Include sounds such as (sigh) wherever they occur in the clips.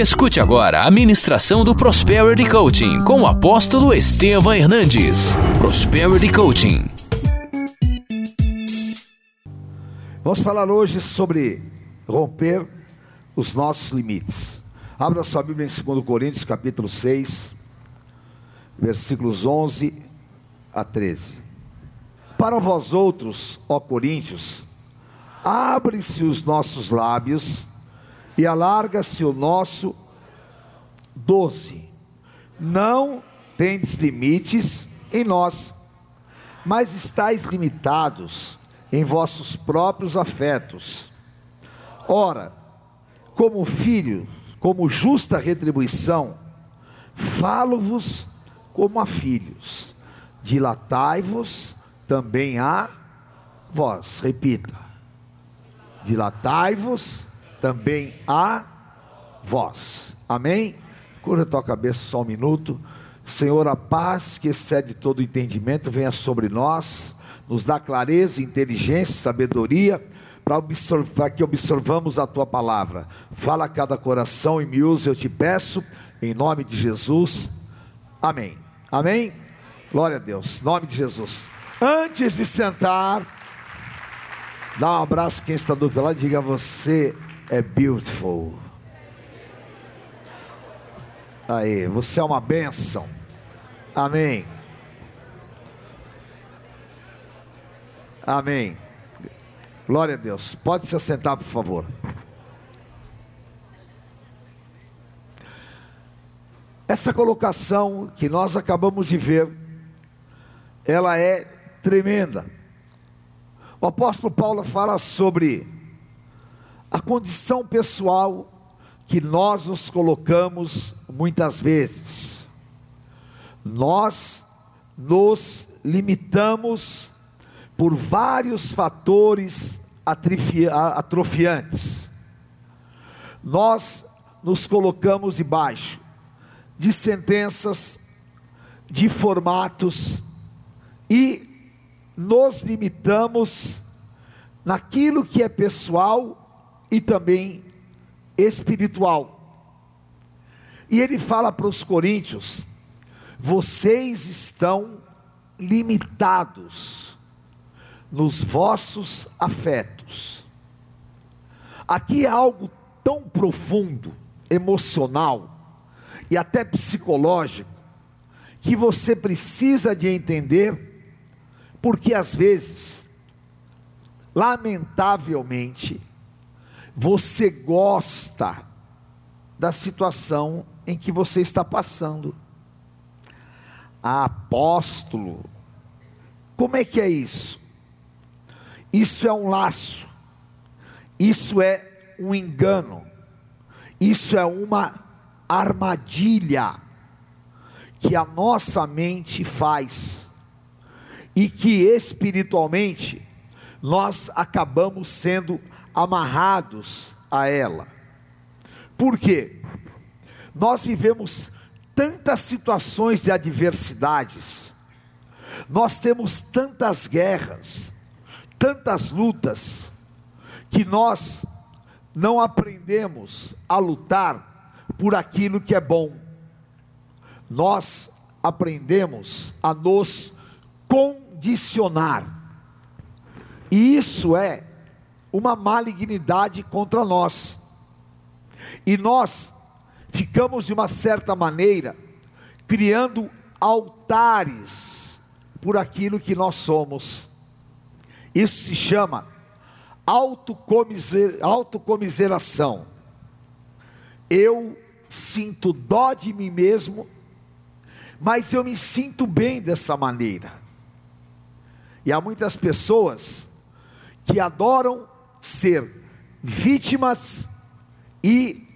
Escute agora a ministração do Prosperity Coaching com o apóstolo Estevam Hernandes. Prosperity Coaching. Vamos falar hoje sobre romper os nossos limites. Abra sua Bíblia em 2 Coríntios, capítulo 6, versículos 11 a 13. Para vós outros, ó Coríntios, abre-se os nossos lábios e alarga-se o nosso 12. Não tendes limites em nós, mas estáis limitados em vossos próprios afetos. Ora, como filho, como justa retribuição, falo-vos como a filhos, dilatai-vos também a vós. Repita: dilatai-vos também a vós. Amém? Cura a tua cabeça só um minuto. Senhor, a paz que excede todo entendimento venha sobre nós, nos dá clareza, inteligência, sabedoria, para que observamos a tua palavra. Fala a cada coração e me use, eu te peço, em nome de Jesus. Amém. Amém? Glória a Deus, nome de Jesus. Antes de sentar, dá um abraço quem está do outro lado, diga você é beautiful. Aí, você é uma bênção. Amém. Amém. Glória a Deus. Pode se assentar, por favor. Essa colocação que nós acabamos de ver, ela é tremenda. O apóstolo Paulo fala sobre a condição pessoal que nós nos colocamos muitas vezes. Nós nos limitamos por vários fatores atrofiantes. Nós nos colocamos debaixo de sentenças, de formatos e nos limitamos naquilo que é pessoal e também espiritual. E ele fala para os coríntios: vocês estão limitados nos vossos afetos. Aqui é algo tão profundo, emocional e até psicológico, que você precisa de entender, porque às vezes, lamentavelmente, você gosta da situação em que você está passando. Ah, apóstolo, como é que é isso? Isso é um laço, isso é um engano, isso é uma armadilha que a nossa mente faz e que espiritualmente nós acabamos sendo amarrados a ela. Por quê? Nós vivemos tantas situações de adversidades, nós temos tantas guerras, tantas lutas, que nós não aprendemos a lutar por aquilo que é bom, nós aprendemos a nos condicionar, e isso é uma malignidade contra nós. E nós ficamos de uma certa maneira criando altares por aquilo que nós somos. Isso se chama autocomiser, autocomiseração. Eu sinto dó de mim mesmo, mas eu me sinto bem dessa maneira. E há muitas pessoas que adoram ser vítimas e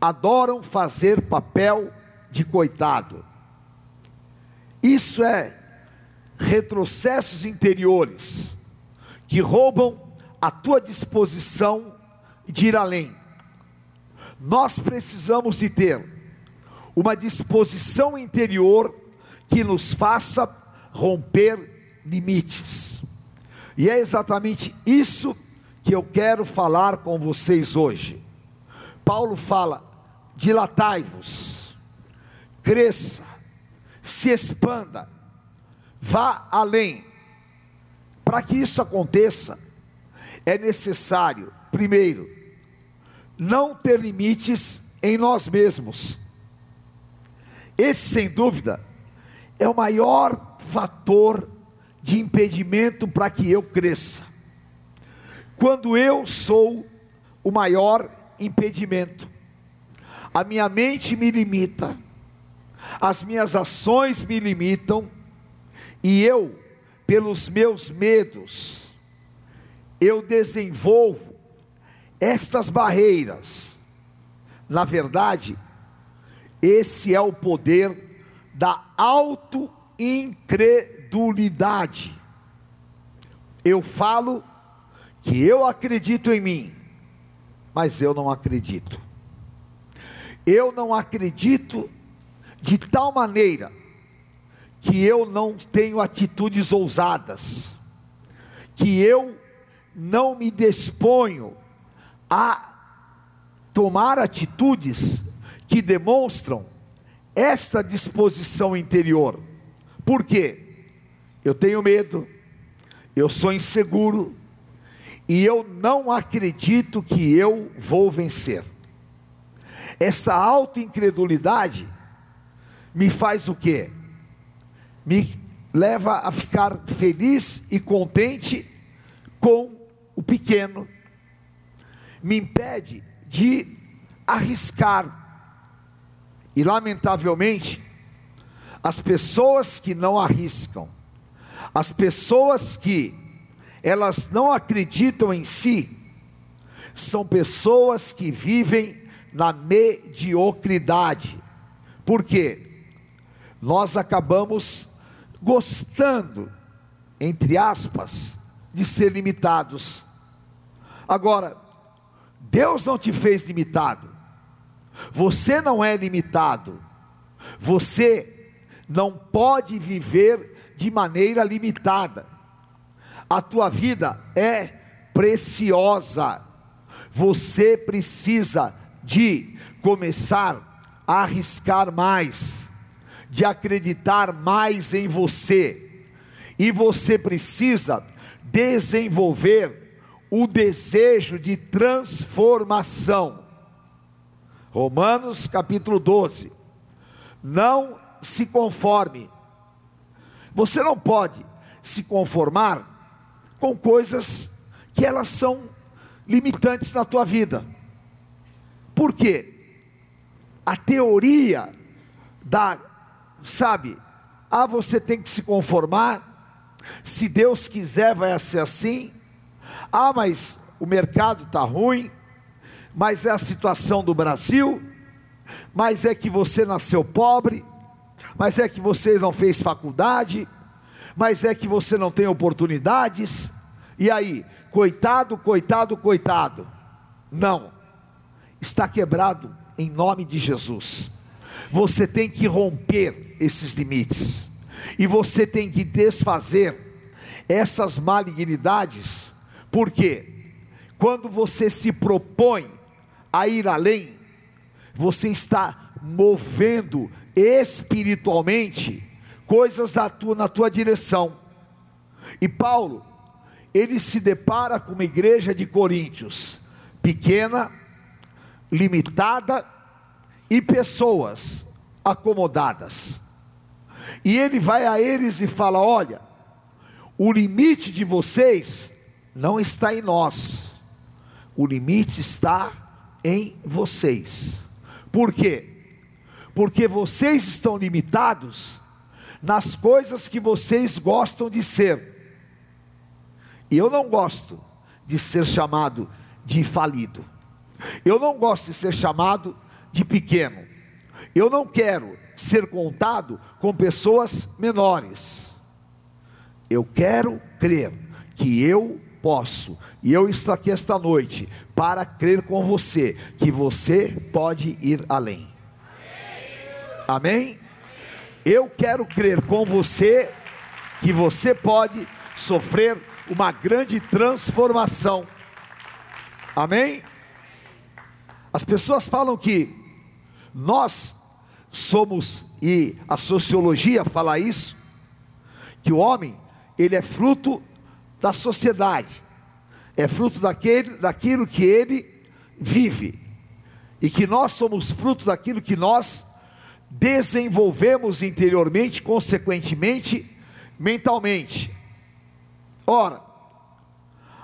adoram fazer papel de coitado. Isso é retrocessos interiores que roubam a tua disposição de ir além. Nós precisamos de ter uma disposição interior que nos faça romper limites. E é exatamente isso que eu quero falar com vocês hoje. Paulo fala: dilatai-vos, cresça, se expanda, vá além. Para que isso aconteça, é necessário, primeiro, não ter limites em nós mesmos. Esse, sem dúvida, é o maior fator de impedimento para que eu cresça. Quando eu sou o maior impedimento, a minha mente me limita, as minhas ações me limitam, e eu, pelos meus medos, eu desenvolvo estas barreiras. Na verdade, esse é o poder da auto-incredulidade. Eu falo que eu acredito em mim, mas eu não acredito. Eu não acredito de tal maneira que eu não tenho atitudes ousadas, que eu não me disponho a tomar atitudes que demonstram esta disposição interior. Por quê? Eu tenho medo, eu sou inseguro e eu não acredito que eu vou vencer. Esta autoincredulidade me faz o quê? Me leva a ficar feliz e contente com o pequeno, me impede de arriscar. E lamentavelmente, as pessoas que não arriscam, as pessoas que elas não acreditam em si, são pessoas que vivem na mediocridade. Por quê? Nós acabamos gostando, entre aspas, de ser limitados. Agora, Deus não te fez limitado. Você não é limitado. Você não pode viver de maneira limitada. A tua vida é preciosa. Você precisa de começar a arriscar mais, de acreditar mais em você. E você precisa desenvolver o desejo de transformação. Romanos capítulo 12. Não se conforme. Você não pode se conformar com coisas que elas são limitantes na tua vida. Por quê? A teoria da, sabe, ah, você tem que se conformar, se Deus quiser, vai ser assim. Ah, mas o mercado está ruim, mas é a situação do Brasil, mas é que você nasceu pobre, mas é que você não fez faculdade, mas é que você não tem oportunidades, e aí, coitado, coitado, coitado. Não, está quebrado em nome de Jesus. Você tem que romper esses limites. E você tem que desfazer essas malignidades, porque quando você se propõe a ir além, você está movendo espiritualmente coisas da tua, na tua direção. E Paulo, ele se depara com uma igreja de Coríntios, pequena, limitada e pessoas acomodadas. E ele vai a eles e fala: Olha, o limite de vocês não está em nós, o limite está em vocês. Por quê? Porque vocês estão limitados nas coisas que vocês gostam de ser. E eu não gosto de ser chamado de falido. Eu não gosto de ser chamado de pequeno. Eu não quero ser contado com pessoas menores. Eu quero crer que eu posso, e eu estou aqui esta noite para crer com você que você pode ir além. Amém? Eu quero crer com você que você pode sofrer uma grande transformação. Amém? As pessoas falam que Nós somos, e a sociologia fala isso, que o homem, ele é fruto da sociedade, é fruto daquele, daquilo que ele vive, e que nós somos fruto daquilo que nós desenvolvemos interiormente, consequentemente, mentalmente. Ora,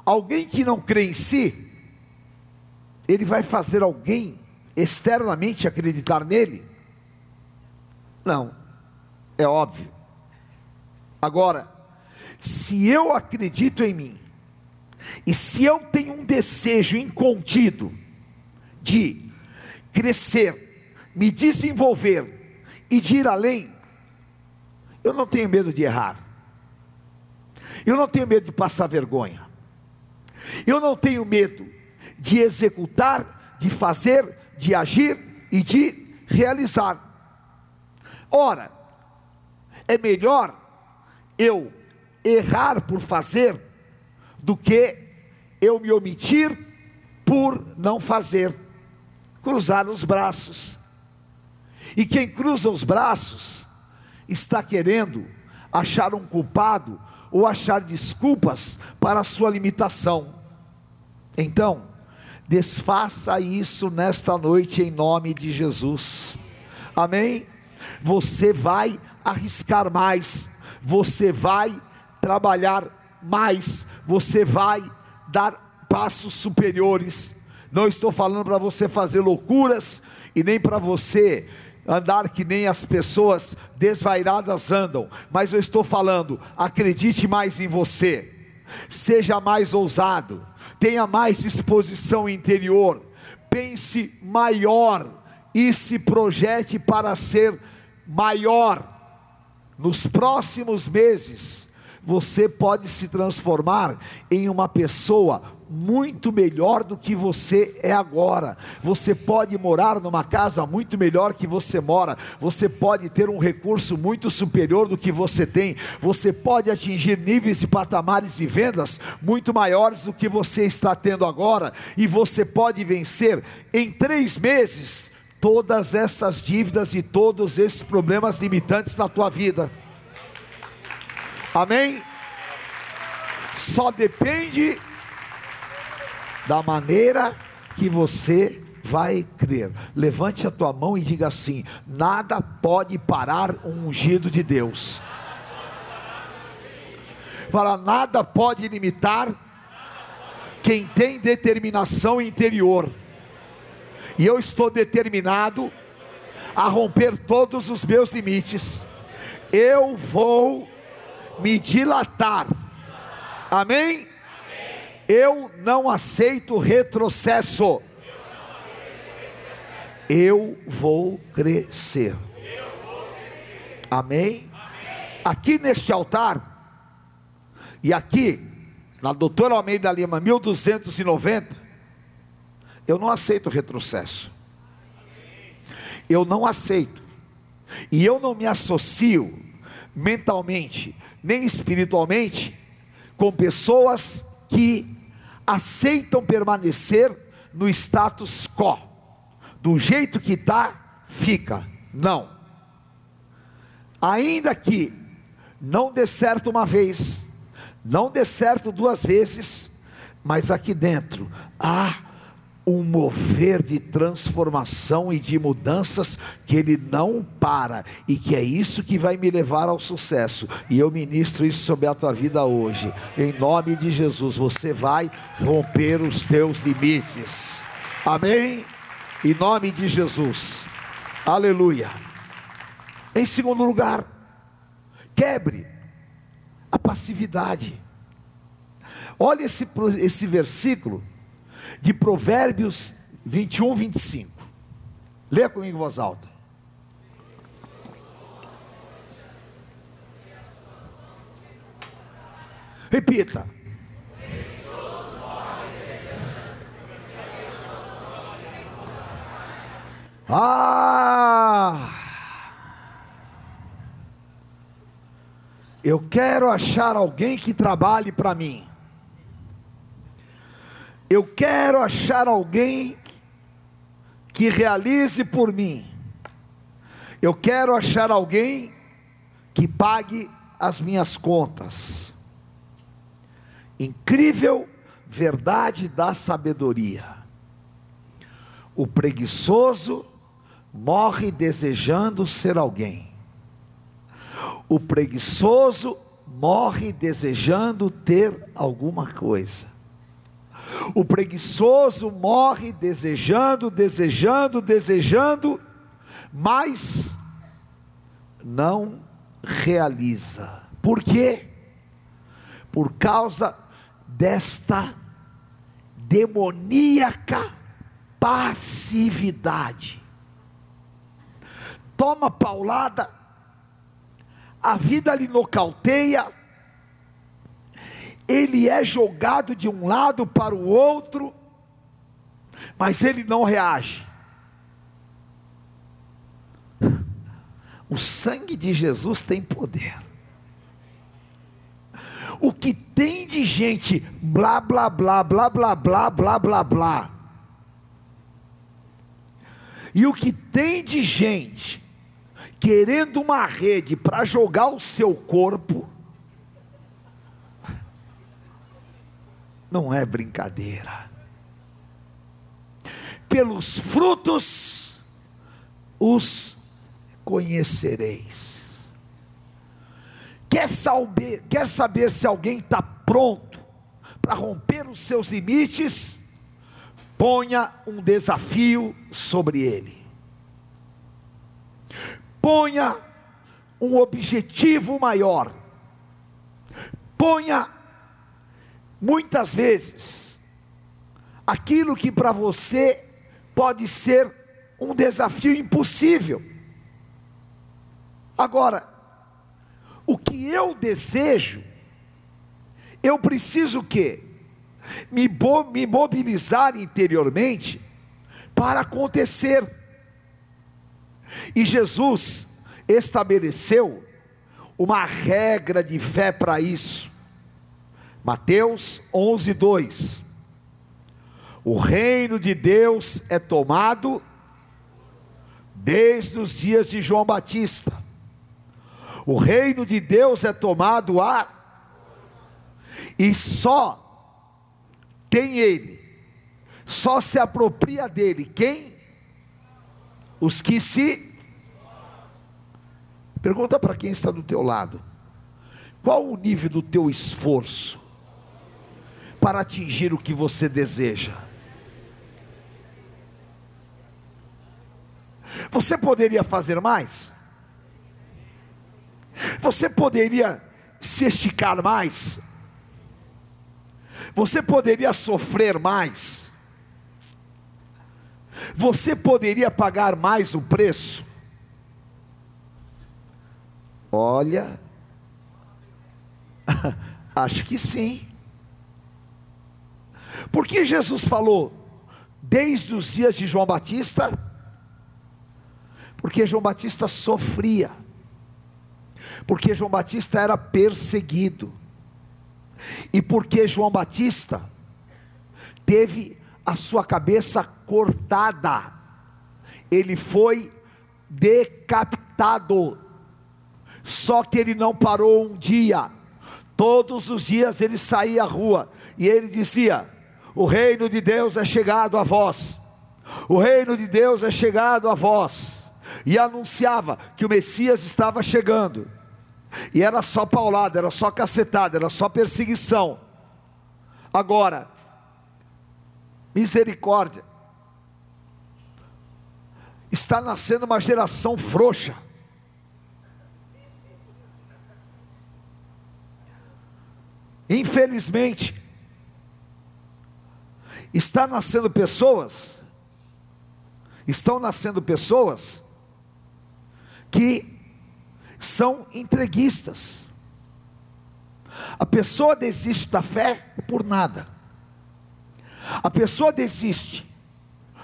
alguém que não crê em si, ele vai fazer alguém externamente acreditar nele? Não, é óbvio. Agora, se eu acredito em mim, e se eu tenho um desejo incontido de crescer, me desenvolver e de ir além, eu não tenho medo de errar, eu não tenho medo de passar vergonha, eu não tenho medo de executar, de fazer, de agir e de realizar. Ora, é melhor eu errar por fazer do que eu me omitir por não fazer. Cruzar os braços. E quem cruza os braços está querendo achar um culpado ou achar desculpas para a sua limitação. Então, desfaça isso nesta noite em nome de Jesus. Amém? você vai arriscar mais, você vai trabalhar mais, você vai dar passos superiores. Não estou falando para você fazer loucuras e nem para você andar que nem as pessoas desvairadas andam, mas eu estou falando, acredite mais em você, seja mais ousado, tenha mais disposição interior, pense maior e se projete para ser maior. Nos próximos meses, você pode se transformar em uma pessoa muito melhor do que você é agora. Você pode morar numa casa muito melhor que você mora. Você pode ter um recurso muito superior do que você tem. Você pode atingir níveis e patamares de vendas muito maiores do que você está tendo agora. E você pode vencer em três meses todas essas dívidas e todos esses problemas limitantes na tua vida. Amém? Só depende da maneira que você vai crer. Levante a tua mão e diga assim: nada pode parar um ungido de Deus. Fala, nada pode limitar quem tem determinação interior e eu estou determinado a romper todos os meus limites. Eu vou me dilatar. Amém? Eu não aceito retrocesso. Eu vou crescer. Amém? Aqui neste altar, e aqui, na doutora Almeida Lima, 1290, eu não aceito retrocesso. Eu não aceito. E eu não me associo mentalmente, nem espiritualmente, com pessoas que aceitam permanecer no status quo. Do jeito que está, fica. Não. Ainda que não dê certo uma vez, não dê certo duas vezes, mas aqui dentro há um mover de transformação e de mudanças que ele não para e que é isso que vai me levar ao sucesso. E eu ministro isso sobre a tua vida hoje. Em nome de Jesus, você vai romper os teus limites. Amém? Em nome de Jesus. Aleluia. Em segundo lugar, quebre a passividade. Olha esse, esse versículo de Provérbios 21, 25. Leia comigo em voz alta. Repita. Ah! Eu quero achar alguém que trabalhe para mim. Eu quero achar alguém que realize por mim. Eu quero achar alguém que pague as minhas contas. Incrível verdade da sabedoria. O preguiçoso morre desejando ser alguém. O preguiçoso morre desejando ter alguma coisa. O preguiçoso morre desejando, desejando, desejando, mas não realiza. Por quê? Por causa desta demoníaca passividade. Toma paulada, a vida lhe nocauteia, ele é jogado de um lado para o outro, mas ele não reage. O sangue de Jesus tem poder. O que tem de gente blá blá blá blá blá blá blá blá blá. E o que tem de gente querendo uma rede para jogar o seu corpo, não é brincadeira. Pelos frutos os conhecereis. Quer saber, quer saber se alguém está pronto para romper os seus limites? Ponha um desafio sobre ele. Ponha um objetivo maior. Ponha muitas vezes aquilo que para você pode ser um desafio impossível. Agora, o que eu desejo, eu preciso o quê? Me, me mobilizar interiormente para acontecer. E Jesus estabeleceu uma regra de fé para isso. Mateus 11, 2. O reino de Deus é tomado desde os dias de João Batista o reino de Deus é tomado a e só tem ele, só se apropria dele quem? Os que se Pergunta para quem está do teu lado. Qual o nível do teu esforço para atingir o que você deseja? Você poderia fazer mais? Você poderia se esticar mais? Você poderia sofrer mais? Você poderia pagar mais o preço? Olha, (laughs) acho que sim. Porque Jesus falou desde os dias de João Batista? Porque João Batista sofria. Porque João Batista era perseguido, e porque João Batista teve a sua cabeça cortada, ele foi decapitado, só que ele não parou um dia, todos os dias ele saía à rua e ele dizia: O reino de Deus é chegado a vós, o reino de Deus é chegado a vós, e anunciava que o Messias estava chegando. E era só paulada, era só cacetada, era só perseguição. Agora, misericórdia. Está nascendo uma geração frouxa. Infelizmente, está nascendo pessoas, estão nascendo pessoas que são entreguistas. A pessoa desiste da fé por nada. A pessoa desiste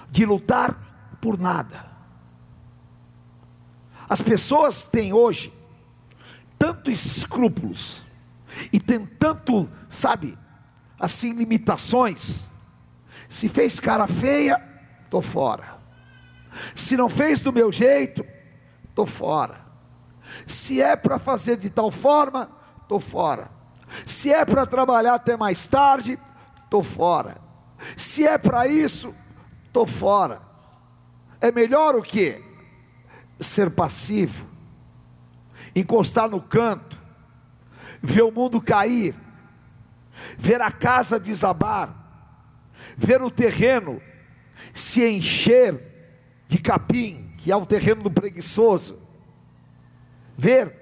de lutar por nada. As pessoas têm hoje tantos escrúpulos e tem tanto, sabe, assim limitações. Se fez cara feia, tô fora. Se não fez do meu jeito, estou fora. Se é para fazer de tal forma, estou fora. Se é para trabalhar até mais tarde, estou fora. Se é para isso, estou fora. É melhor o que? Ser passivo, encostar no canto, ver o mundo cair, ver a casa desabar, ver o terreno se encher de capim, que é o terreno do preguiçoso, ver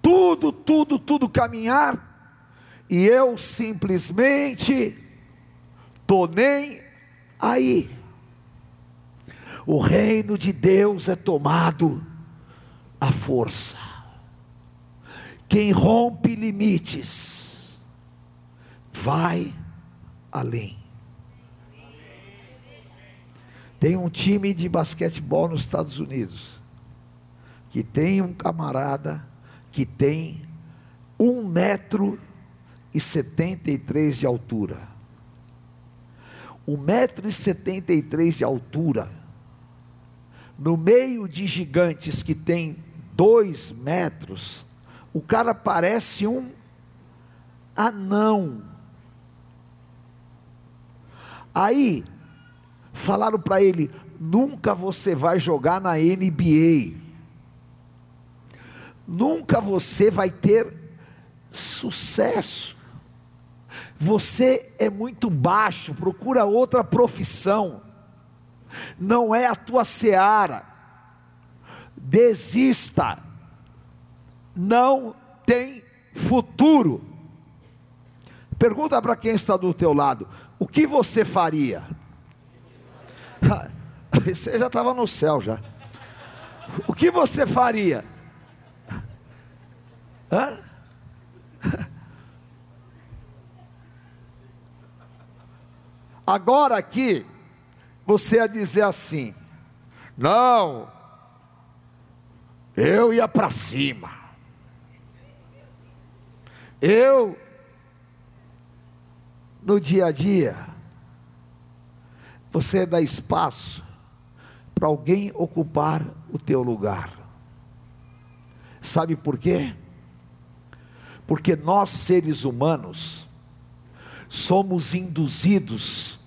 tudo, tudo, tudo caminhar, e eu simplesmente estou nem aí. O reino de Deus é tomado à força. Quem rompe limites, vai além. Tem um time de basquetebol nos Estados Unidos que tem um camarada que tem um metro e setenta e três de altura. Um metro e setenta e três de altura, no meio de gigantes que tem dois metros, o cara parece um anão. Aí, falaram para ele: nunca você vai jogar na NBA nunca você vai ter sucesso. Você é muito baixo, procura outra profissão, não é a tua seara, desista, não tem futuro. Pergunta para quem está do teu lado: o que você faria? (laughs) Você já estava no céu já. O que você faria? Hã? Agora aqui, você ia dizer assim: não, eu ia para cima, eu, no dia a dia, você dá espaço para alguém ocupar o teu lugar. Sabe por quê? Porque nós, seres humanos, somos induzidos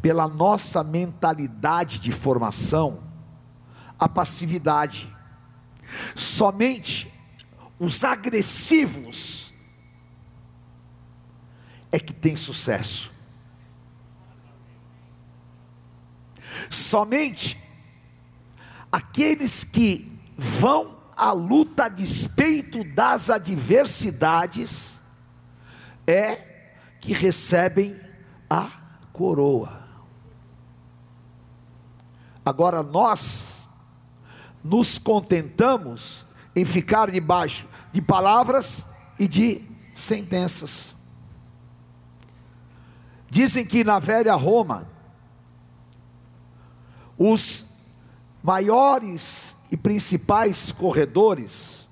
pela nossa mentalidade de formação à passividade. Somente os agressivos é que tem sucesso. Somente aqueles que vão a luta a despeito das adversidades é que recebem a coroa. Agora nós nos contentamos em ficar debaixo de palavras e de sentenças. Dizem que na velha Roma, os maiores e principais corredores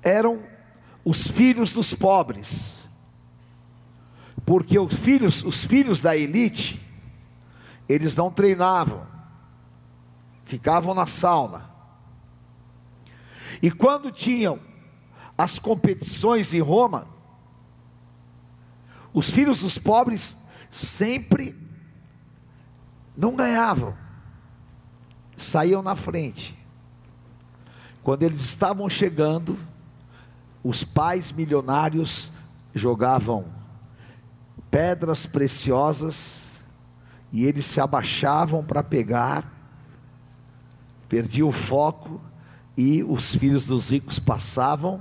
eram os filhos dos pobres. Porque os filhos, os filhos da elite, eles não treinavam, ficavam na sauna. E quando tinham as competições em Roma, os filhos dos pobres sempre não ganhavam saíam na frente. Quando eles estavam chegando, os pais milionários jogavam pedras preciosas e eles se abaixavam para pegar, perdiam o foco e os filhos dos ricos passavam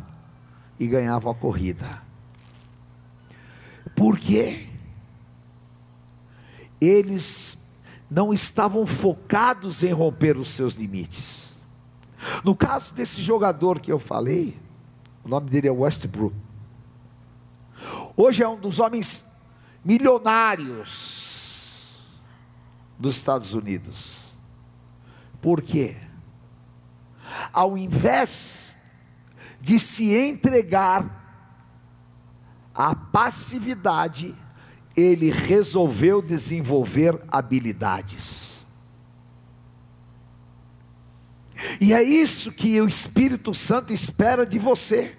e ganhavam a corrida. Por quê? Eles não estavam focados em romper os seus limites. No caso desse jogador que eu falei, o nome dele é Westbrook. Hoje é um dos homens milionários dos Estados Unidos. Por quê? Ao invés de se entregar à passividade, ele resolveu desenvolver habilidades. E é isso que o Espírito Santo espera de você.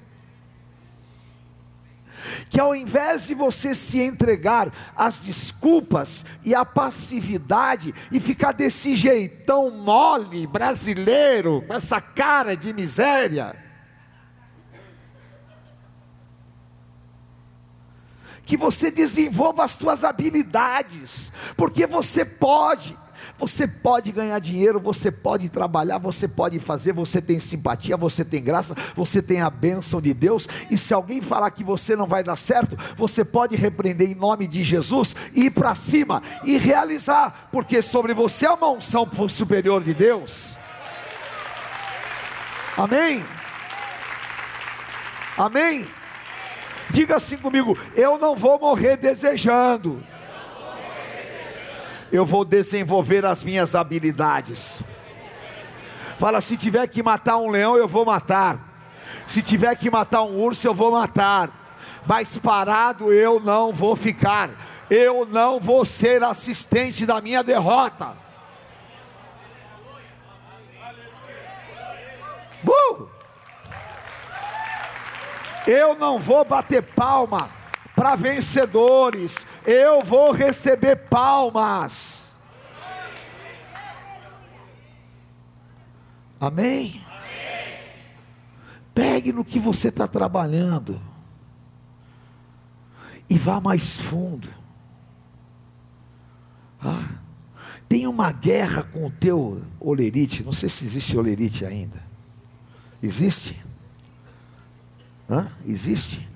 Que ao invés de você se entregar às desculpas e à passividade e ficar desse jeitão mole brasileiro, com essa cara de miséria, que você desenvolva as suas habilidades, porque você pode. Você pode ganhar dinheiro, você pode trabalhar, você pode fazer, você tem simpatia, você tem graça, você tem a bênção de Deus. E se alguém falar que você não vai dar certo, você pode repreender em nome de Jesus, ir para cima e realizar, porque sobre você é uma unção superior de Deus. Amém? Amém? Diga assim comigo: eu não vou morrer desejando. Eu vou desenvolver as minhas habilidades. Fala, se tiver que matar um leão, eu vou matar. Se tiver que matar um urso, eu vou matar. Mas parado eu não vou ficar. Eu não vou ser assistente da minha derrota. Eu não vou bater palma para vencedores, eu vou receber palmas. Amém? Pegue no que você está trabalhando e vá mais fundo. Ah, tem uma guerra com o teu olerite, não sei se existe olerite ainda. Existe? Hã? Existe?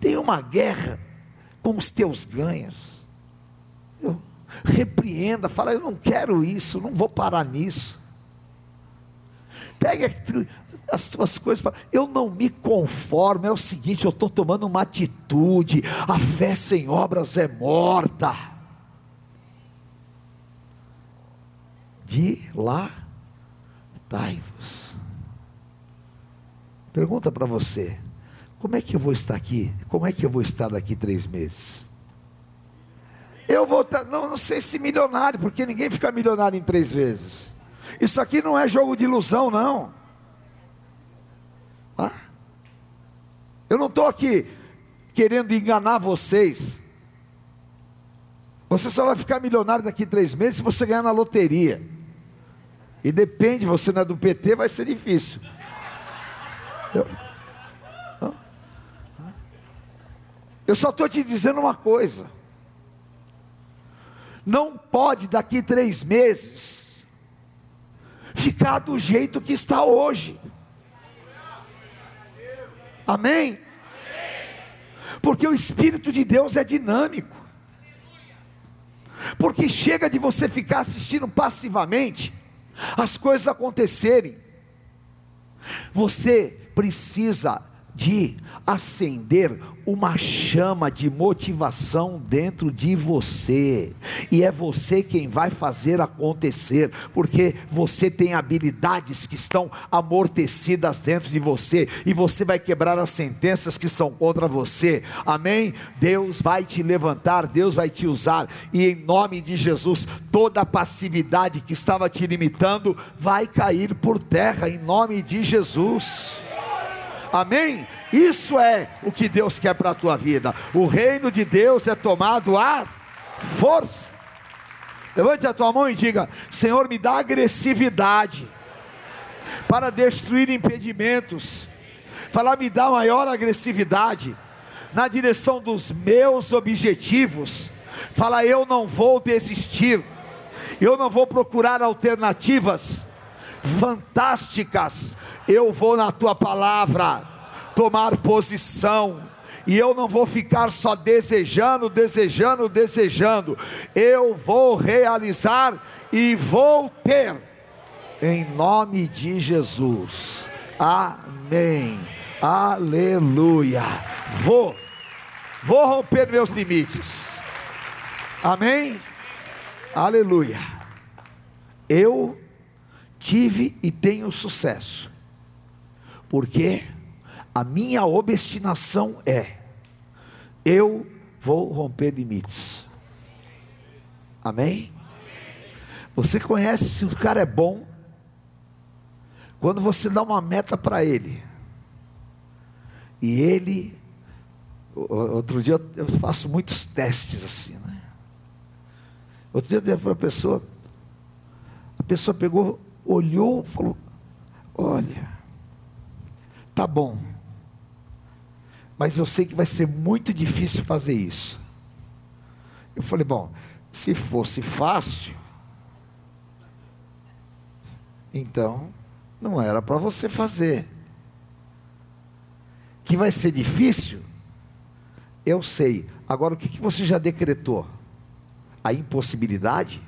Tem uma guerra com os teus ganhos. Eu, repreenda, fala, eu não quero isso, não vou parar nisso. Pega as tuas coisas, fala, eu não me conformo, é o seguinte, eu estou tomando uma atitude, a fé sem obras é morta. De lá, dai-vos. Pergunta para você: como é que eu vou estar aqui? Como é que eu vou estar daqui três meses? Eu vou estar, não, não sei se milionário, porque ninguém fica milionário em três vezes. Isso aqui não é jogo de ilusão, não. Ah? Eu não estou aqui querendo enganar vocês. Você só vai ficar milionário daqui três meses se você ganhar na loteria. E depende, você não é do PT, vai ser difícil. Eu, eu só estou te dizendo uma coisa. Não pode daqui três meses ficar do jeito que está hoje. Amém? Porque o Espírito de Deus é dinâmico. Porque chega de você ficar assistindo passivamente as coisas acontecerem. Você precisa de acender uma chama de motivação dentro de você, e é você quem vai fazer acontecer, porque você tem habilidades que estão amortecidas dentro de você, e você vai quebrar as sentenças que são contra você, amém? Deus vai te levantar, Deus vai te usar, e em nome de Jesus, toda a passividade que estava te limitando vai cair por terra, em nome de Jesus. Amém? Isso é o que Deus quer para a tua vida. O reino de Deus é tomado a força. Levante a tua mão e diga: Senhor, me dá agressividade para destruir impedimentos. Falar, me dá maior agressividade na direção dos meus objetivos. Fala, eu não vou desistir. Eu não vou procurar alternativas fantásticas eu vou na tua palavra tomar posição. E eu não vou ficar só desejando, desejando, desejando. Eu vou realizar e vou ter. Em nome de Jesus. Amém. Aleluia. Vou. Vou romper meus limites. Amém. Aleluia. Eu tive e tenho sucesso porque a minha obstinação é: eu vou romper limites. Amém? Você conhece se o cara é bom, Quando você dá uma meta para ele, e ele, outro dia eu faço muitos testes assim, né? Outro dia eu dei para a pessoa, a pessoa pegou, olhou, falou: Olha, tá bom, mas eu sei que vai ser muito difícil fazer isso. Eu falei: Bom, se fosse fácil, então não era para você fazer. Que vai ser difícil, eu sei. Agora, o que, que você já decretou? A impossibilidade?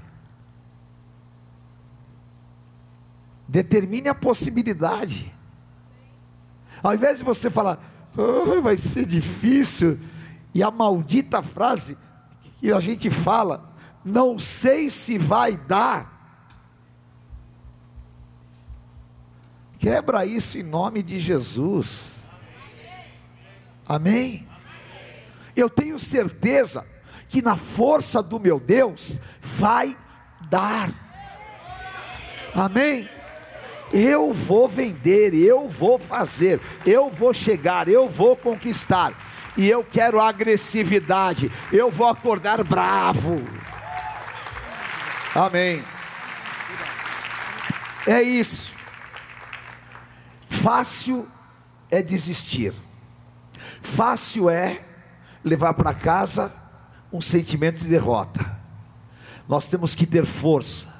Determine a possibilidade. Ao invés de você falar, oh, vai ser difícil, e a maldita frase que a gente fala, não sei se vai dar. Quebra isso em nome de Jesus. Amém? Eu tenho certeza que na força do meu Deus vai dar. Amém? Eu vou vender, eu vou fazer, eu vou chegar, eu vou conquistar. E eu quero agressividade, eu vou acordar bravo. Amém. É isso. Fácil é desistir. Fácil é levar para casa um sentimento de derrota. Nós temos que ter força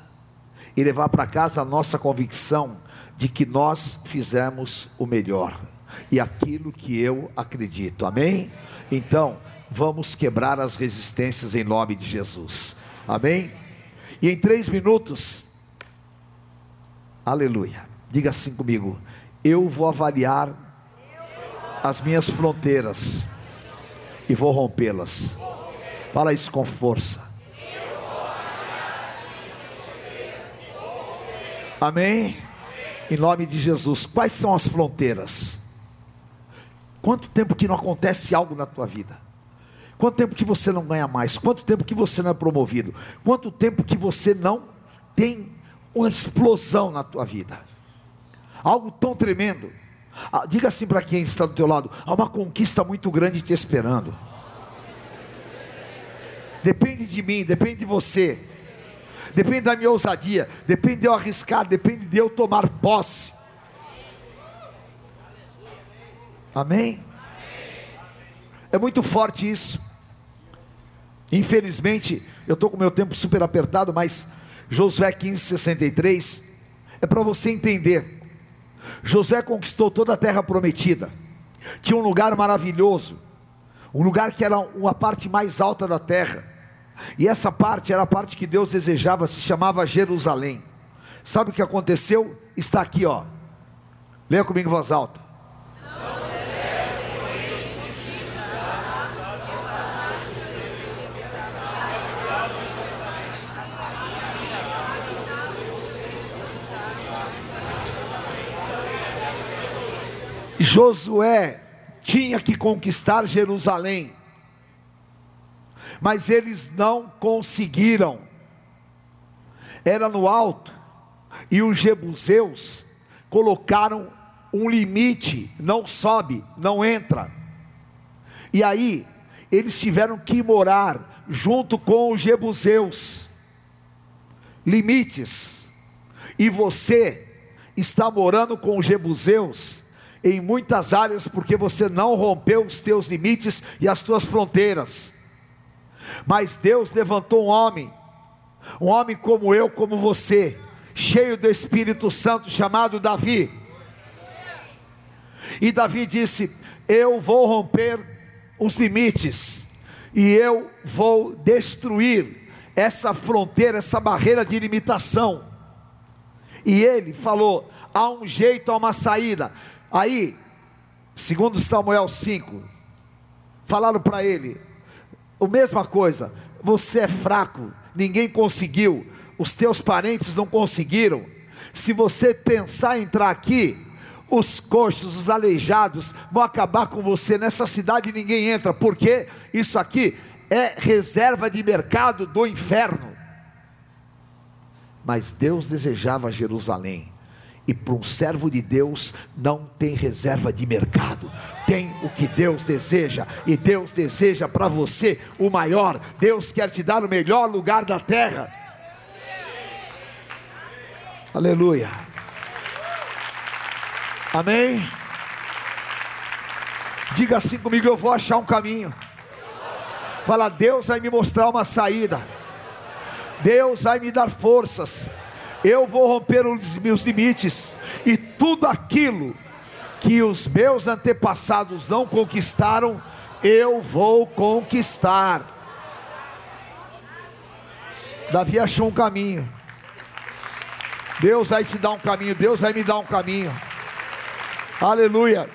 e levar para casa a nossa convicção de que nós fizemos o melhor e aquilo que eu acredito. Amém? Então, vamos quebrar as resistências em nome de Jesus. Amém? E em três minutos, aleluia. Diga assim comigo: eu vou avaliar as minhas fronteiras e vou rompê-las. Fala isso com força. Amém? Em nome de Jesus. Quais são as fronteiras? Quanto tempo que não acontece algo na tua vida? Quanto tempo que você não ganha mais? Quanto tempo que você não é promovido? Quanto tempo que você não tem uma explosão na tua vida? Algo tão tremendo. Ah, diga assim para quem está do teu lado: há uma conquista muito grande te esperando. Depende de mim, depende de você. Depende da minha ousadia, depende de eu arriscar, depende de eu tomar posse. Amém? É muito forte isso. Infelizmente, eu estou com meu tempo super apertado, mas Josué 15, 63 é para você entender José conquistou toda a terra prometida. Tinha um lugar maravilhoso, um lugar que era uma parte mais alta da terra. E essa parte era a parte que Deus desejava, se chamava Jerusalém. Sabe o que aconteceu? Está aqui, ó. Leia comigo em voz alta. Josué tinha que conquistar Jerusalém, mas eles não conseguiram. Era no alto, e os jebuseus colocaram um limite: não sobe, não entra. E aí, eles tiveram que morar junto com os jebuseus. Limites. E você está morando com os jebuseus em muitas áreas porque você não rompeu os teus limites e as tuas fronteiras. Mas Deus levantou um homem, um homem como eu, como você, cheio do Espírito Santo, chamado Davi. E Davi disse: Eu vou romper os limites, e eu vou destruir essa fronteira, essa barreira de limitação. E ele falou: há um jeito, há uma saída. Aí, segundo Samuel 5, falaram para ele, a mesma coisa, você é fraco, ninguém conseguiu, os teus parentes não conseguiram. Se você pensar em entrar aqui, os coxos, os aleijados vão acabar com você. Nessa cidade ninguém entra, porque isso aqui é reserva de mercado do inferno. Mas Deus desejava Jerusalém, E para um servo de Deus não tem reserva de mercado. Tem o que Deus deseja. E Deus deseja para você o maior. Deus quer te dar o melhor lugar da terra. Aleluia. Amém. Diga assim comigo: eu vou achar um caminho. Fala, Deus vai me mostrar uma saída. Deus vai me dar forças. Eu vou romper os meus limites. E tudo aquilo que os meus antepassados não conquistaram, eu vou conquistar. Davi achou um caminho. Deus vai te dar um caminho, Deus vai me dar um caminho. Aleluia.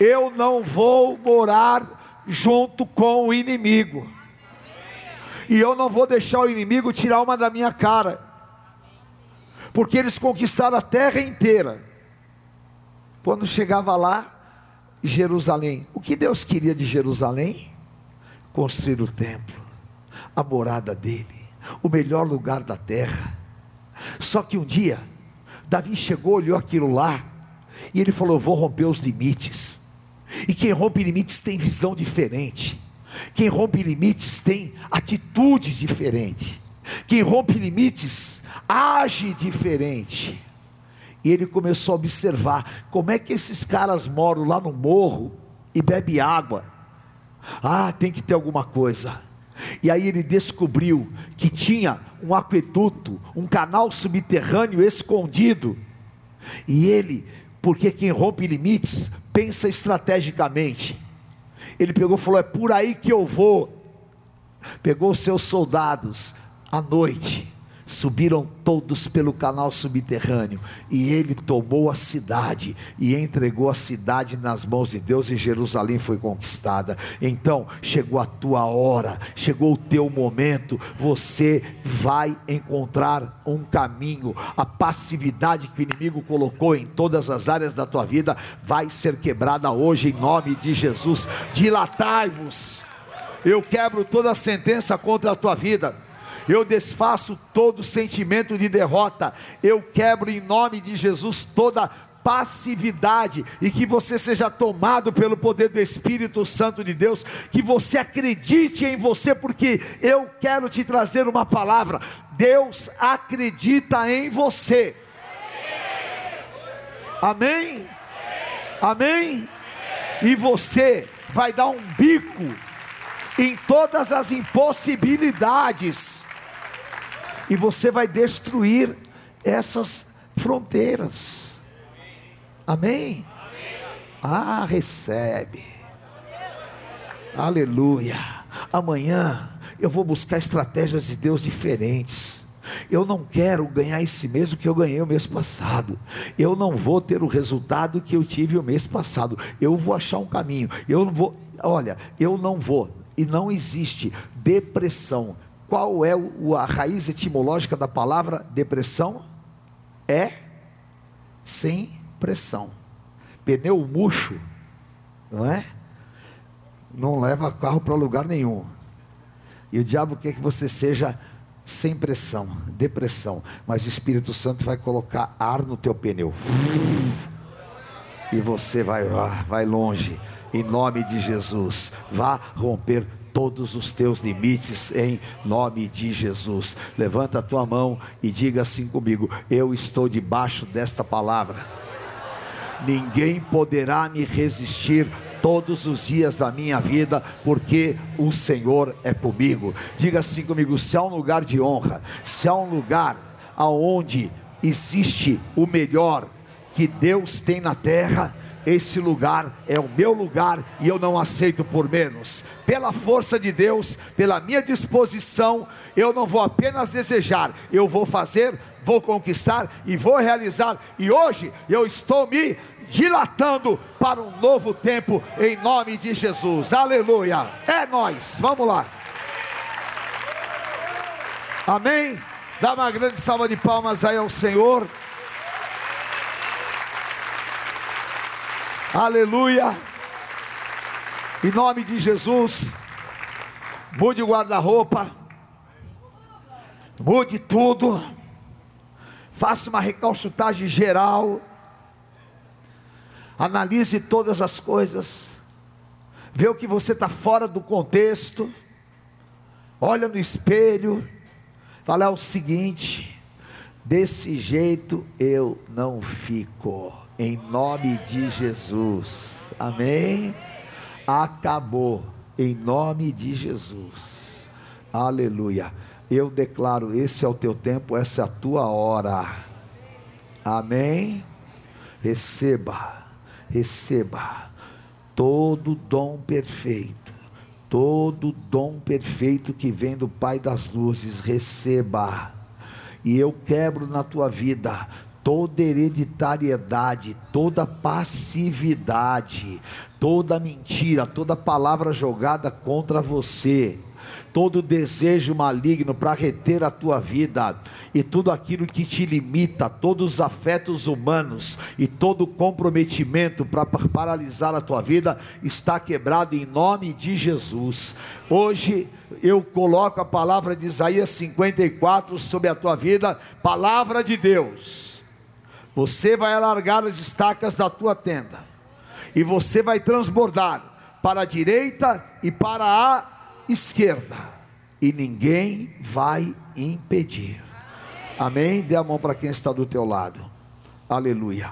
Eu não vou morar junto com o inimigo. E eu não vou deixar o inimigo tirar uma da minha cara. Porque eles conquistaram a terra inteira. Quando chegava lá, Jerusalém, o que Deus queria de Jerusalém? Construir o templo, a morada dele, o melhor lugar da terra. Só que um dia, Davi chegou, olhou aquilo lá, e ele falou: Vou romper os limites. E quem rompe limites tem visão diferente. Quem rompe limites tem atitudes diferentes. Quem rompe limites age diferente. E ele começou a observar como é que esses caras moram lá no morro e bebem água. Ah, tem que ter alguma coisa. E aí ele descobriu que tinha um aqueduto, um canal subterrâneo escondido. E ele, porque quem rompe limites pensa estrategicamente. Ele pegou e falou: É por aí que eu vou. Pegou os seus soldados à noite subiram todos pelo canal subterrâneo, e ele tomou a cidade e entregou a cidade nas mãos de Deus, e Jerusalém foi conquistada. Então chegou a tua hora, chegou o teu momento, você vai encontrar um caminho. A passividade que o inimigo colocou em todas as áreas da tua vida vai ser quebrada hoje, em nome de Jesus. Dilatai-vos. Eu quebro toda a sentença contra a tua vida eu desfaço todo sentimento de derrota, eu quebro em nome de Jesus toda passividade e que você seja tomado pelo poder do Espírito Santo de Deus, que você acredite em você, porque eu quero te trazer uma palavra. Deus acredita em você. Amém? Amém? E você vai dar um bico em todas as impossibilidades e você vai destruir essas fronteiras. Amém? Ah, recebe. Aleluia. Amanhã eu vou buscar estratégias de Deus diferentes. Eu não quero ganhar esse mês o que eu ganhei o mês passado. Eu não vou ter o resultado que eu tive o mês passado. Eu vou achar um caminho. Eu não vou, olha, eu não vou. E não existe depressão, qual é a raiz etimológica da palavra depressão? É sem pressão. Pneu murcho, não é? Não leva carro para lugar nenhum. E o diabo quer que você seja sem pressão, depressão, mas o Espírito Santo vai colocar ar no teu pneu. E você vai, vai longe, em nome de Jesus. Vá romper todos os teus limites em nome de Jesus. Levanta a tua mão e diga assim comigo: Eu estou debaixo desta palavra. Ninguém poderá me resistir todos os dias da minha vida, porque o Senhor é comigo. Diga assim comigo: se há um lugar de honra, se há um lugar aonde existe o melhor que Deus tem na terra, esse lugar é o meu lugar e eu não aceito por menos. Pela força de Deus, pela minha disposição, eu não vou apenas desejar, eu vou fazer, vou conquistar e vou realizar. E hoje eu estou me dilatando para um novo tempo em nome de Jesus. Aleluia. É nós. Vamos lá. Amém. Dá uma grande salva de palmas aí ao Senhor. Aleluia. Em nome de Jesus, mude o guarda-roupa, mude tudo, faça uma recalchutagem geral Analise todas as coisas. Vê o que você está fora do contexto. Olha no espelho. Fala o seguinte: desse jeito eu não fico. Em nome de Jesus. Amém. Acabou. Em nome de Jesus. Aleluia. Eu declaro: esse é o teu tempo, essa é a tua hora. Amém. Receba, receba todo dom perfeito, todo dom perfeito que vem do Pai das luzes, receba. E eu quebro na tua vida toda hereditariedade, toda passividade, toda mentira, toda palavra jogada contra você todo desejo maligno para reter a tua vida e tudo aquilo que te limita, todos os afetos humanos e todo comprometimento para paralisar a tua vida está quebrado em nome de Jesus. Hoje eu coloco a palavra de Isaías 54 sobre a tua vida, palavra de Deus. Você vai alargar as estacas da tua tenda e você vai transbordar para a direita e para a esquerda, e ninguém vai impedir. Amém? Dê a mão para quem está do teu lado. Aleluia.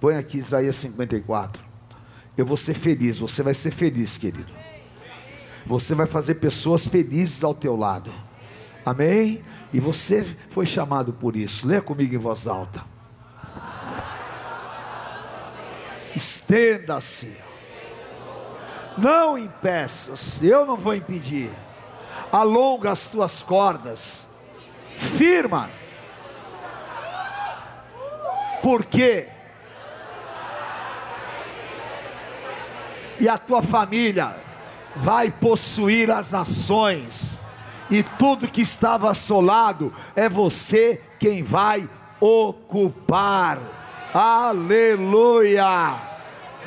Põe aqui Isaías 54. Eu vou ser feliz, você vai ser feliz, querido. Você vai fazer pessoas felizes ao teu lado. Amém? E você foi chamado por isso. Leia comigo em voz alta. Estenda-se. Não impeças, eu não vou impedir. Alonga as tuas cordas, firma, porque e a tua família vai possuir as nações, e tudo que estava assolado é você quem vai ocupar. Aleluia!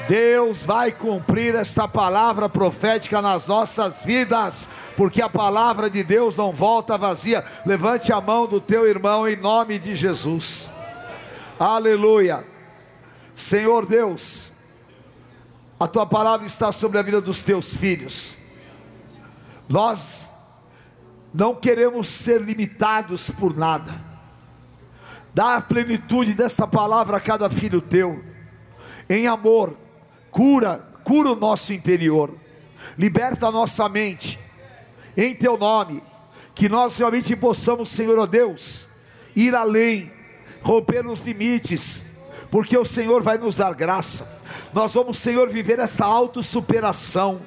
Deus vai cumprir esta palavra profética nas nossas vidas, porque a palavra de Deus não volta vazia. Levante a mão do teu irmão em nome de Jesus. Aleluia. Senhor Deus, a tua palavra está sobre a vida dos teus filhos. Nós não queremos ser limitados por nada. Dá a plenitude dessa palavra a cada filho teu, em amor cura, cura o nosso interior, liberta a nossa mente, em teu nome, que nós realmente possamos, Senhor, ó Deus, ir além, romper os limites, porque o Senhor vai nos dar graça, nós vamos, Senhor, viver essa autossuperação,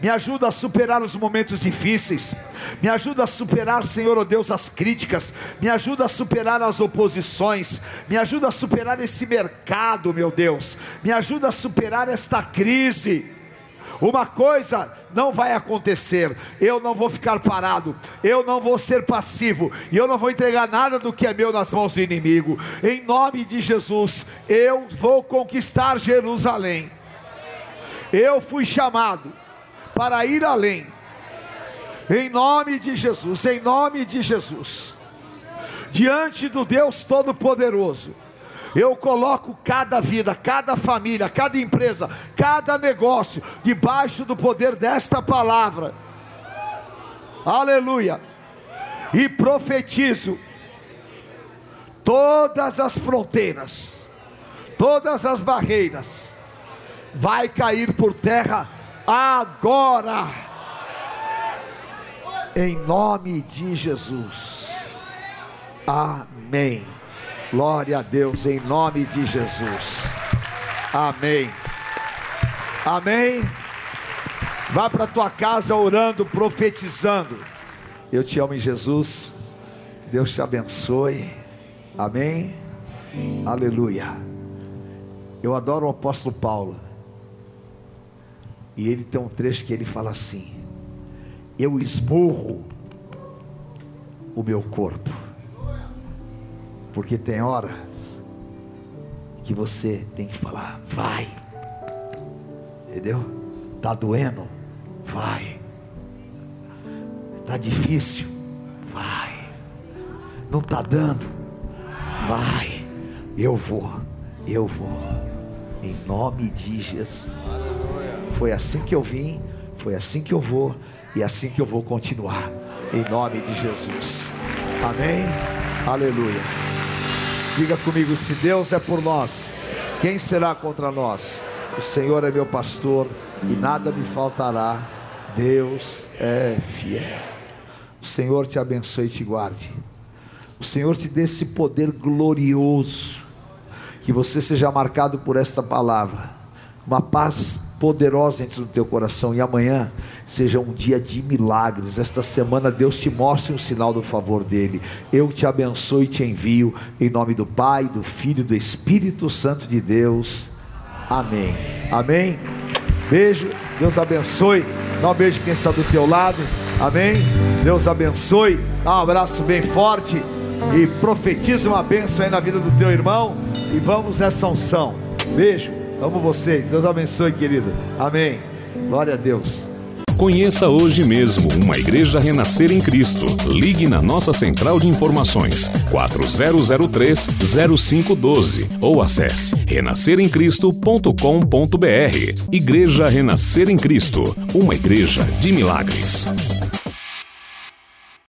me ajuda a superar os momentos difíceis, me ajuda a superar, Senhor, oh Deus, as críticas, me ajuda a superar as oposições, me ajuda a superar esse mercado, meu Deus, me ajuda a superar esta crise. Uma coisa não vai acontecer, eu não vou ficar parado, eu não vou ser passivo, e eu não vou entregar nada do que é meu nas mãos do inimigo, em nome de Jesus, eu vou conquistar Jerusalém. Eu fui chamado para ir além. Em nome de Jesus, em nome de Jesus. Diante do Deus Todo-Poderoso, eu coloco cada vida, cada família, cada empresa, cada negócio debaixo do poder desta palavra. Aleluia. E profetizo todas as fronteiras, todas as barreiras vai cair por terra agora. Em nome de Jesus. Amém. Glória a Deus em nome de Jesus. Amém. Amém. Vá para tua casa orando, profetizando. Eu te amo em Jesus. Deus te abençoe. Amém. Aleluia. Eu adoro o apóstolo Paulo. E ele tem um trecho que ele fala assim: Eu esmurro o meu corpo, porque tem horas que você tem que falar, vai, entendeu? Tá doendo, vai. Tá difícil, vai. Não tá dando, vai. Eu vou, eu vou. Em nome de Jesus. Foi assim que eu vim, foi assim que eu vou e assim que eu vou continuar. Em nome de Jesus. Amém. Aleluia. Diga comigo: se Deus é por nós, quem será contra nós? O Senhor é meu pastor e nada me faltará. Deus é fiel. O Senhor te abençoe e te guarde. O Senhor te dê esse poder glorioso. Que você seja marcado por esta palavra. Uma paz poderosa dentro do teu coração. E amanhã seja um dia de milagres. Esta semana Deus te mostre um sinal do favor dele. Eu te abençoe e te envio em nome do Pai, do Filho e do Espírito Santo de Deus. Amém. Amém. Beijo. Deus abençoe. Dá um beijo quem está do teu lado. Amém. Deus abençoe. Dá um abraço bem forte e profetiza uma bênção aí na vida do teu irmão. E vamos nessa unção. Beijo. Amo vocês. Deus abençoe, querido. Amém. Glória a Deus. Conheça hoje mesmo uma igreja renascer em Cristo. Ligue na nossa central de informações 4003-0512 ou acesse renasceremcristo.com.br. Igreja Renascer em Cristo, uma igreja de milagres.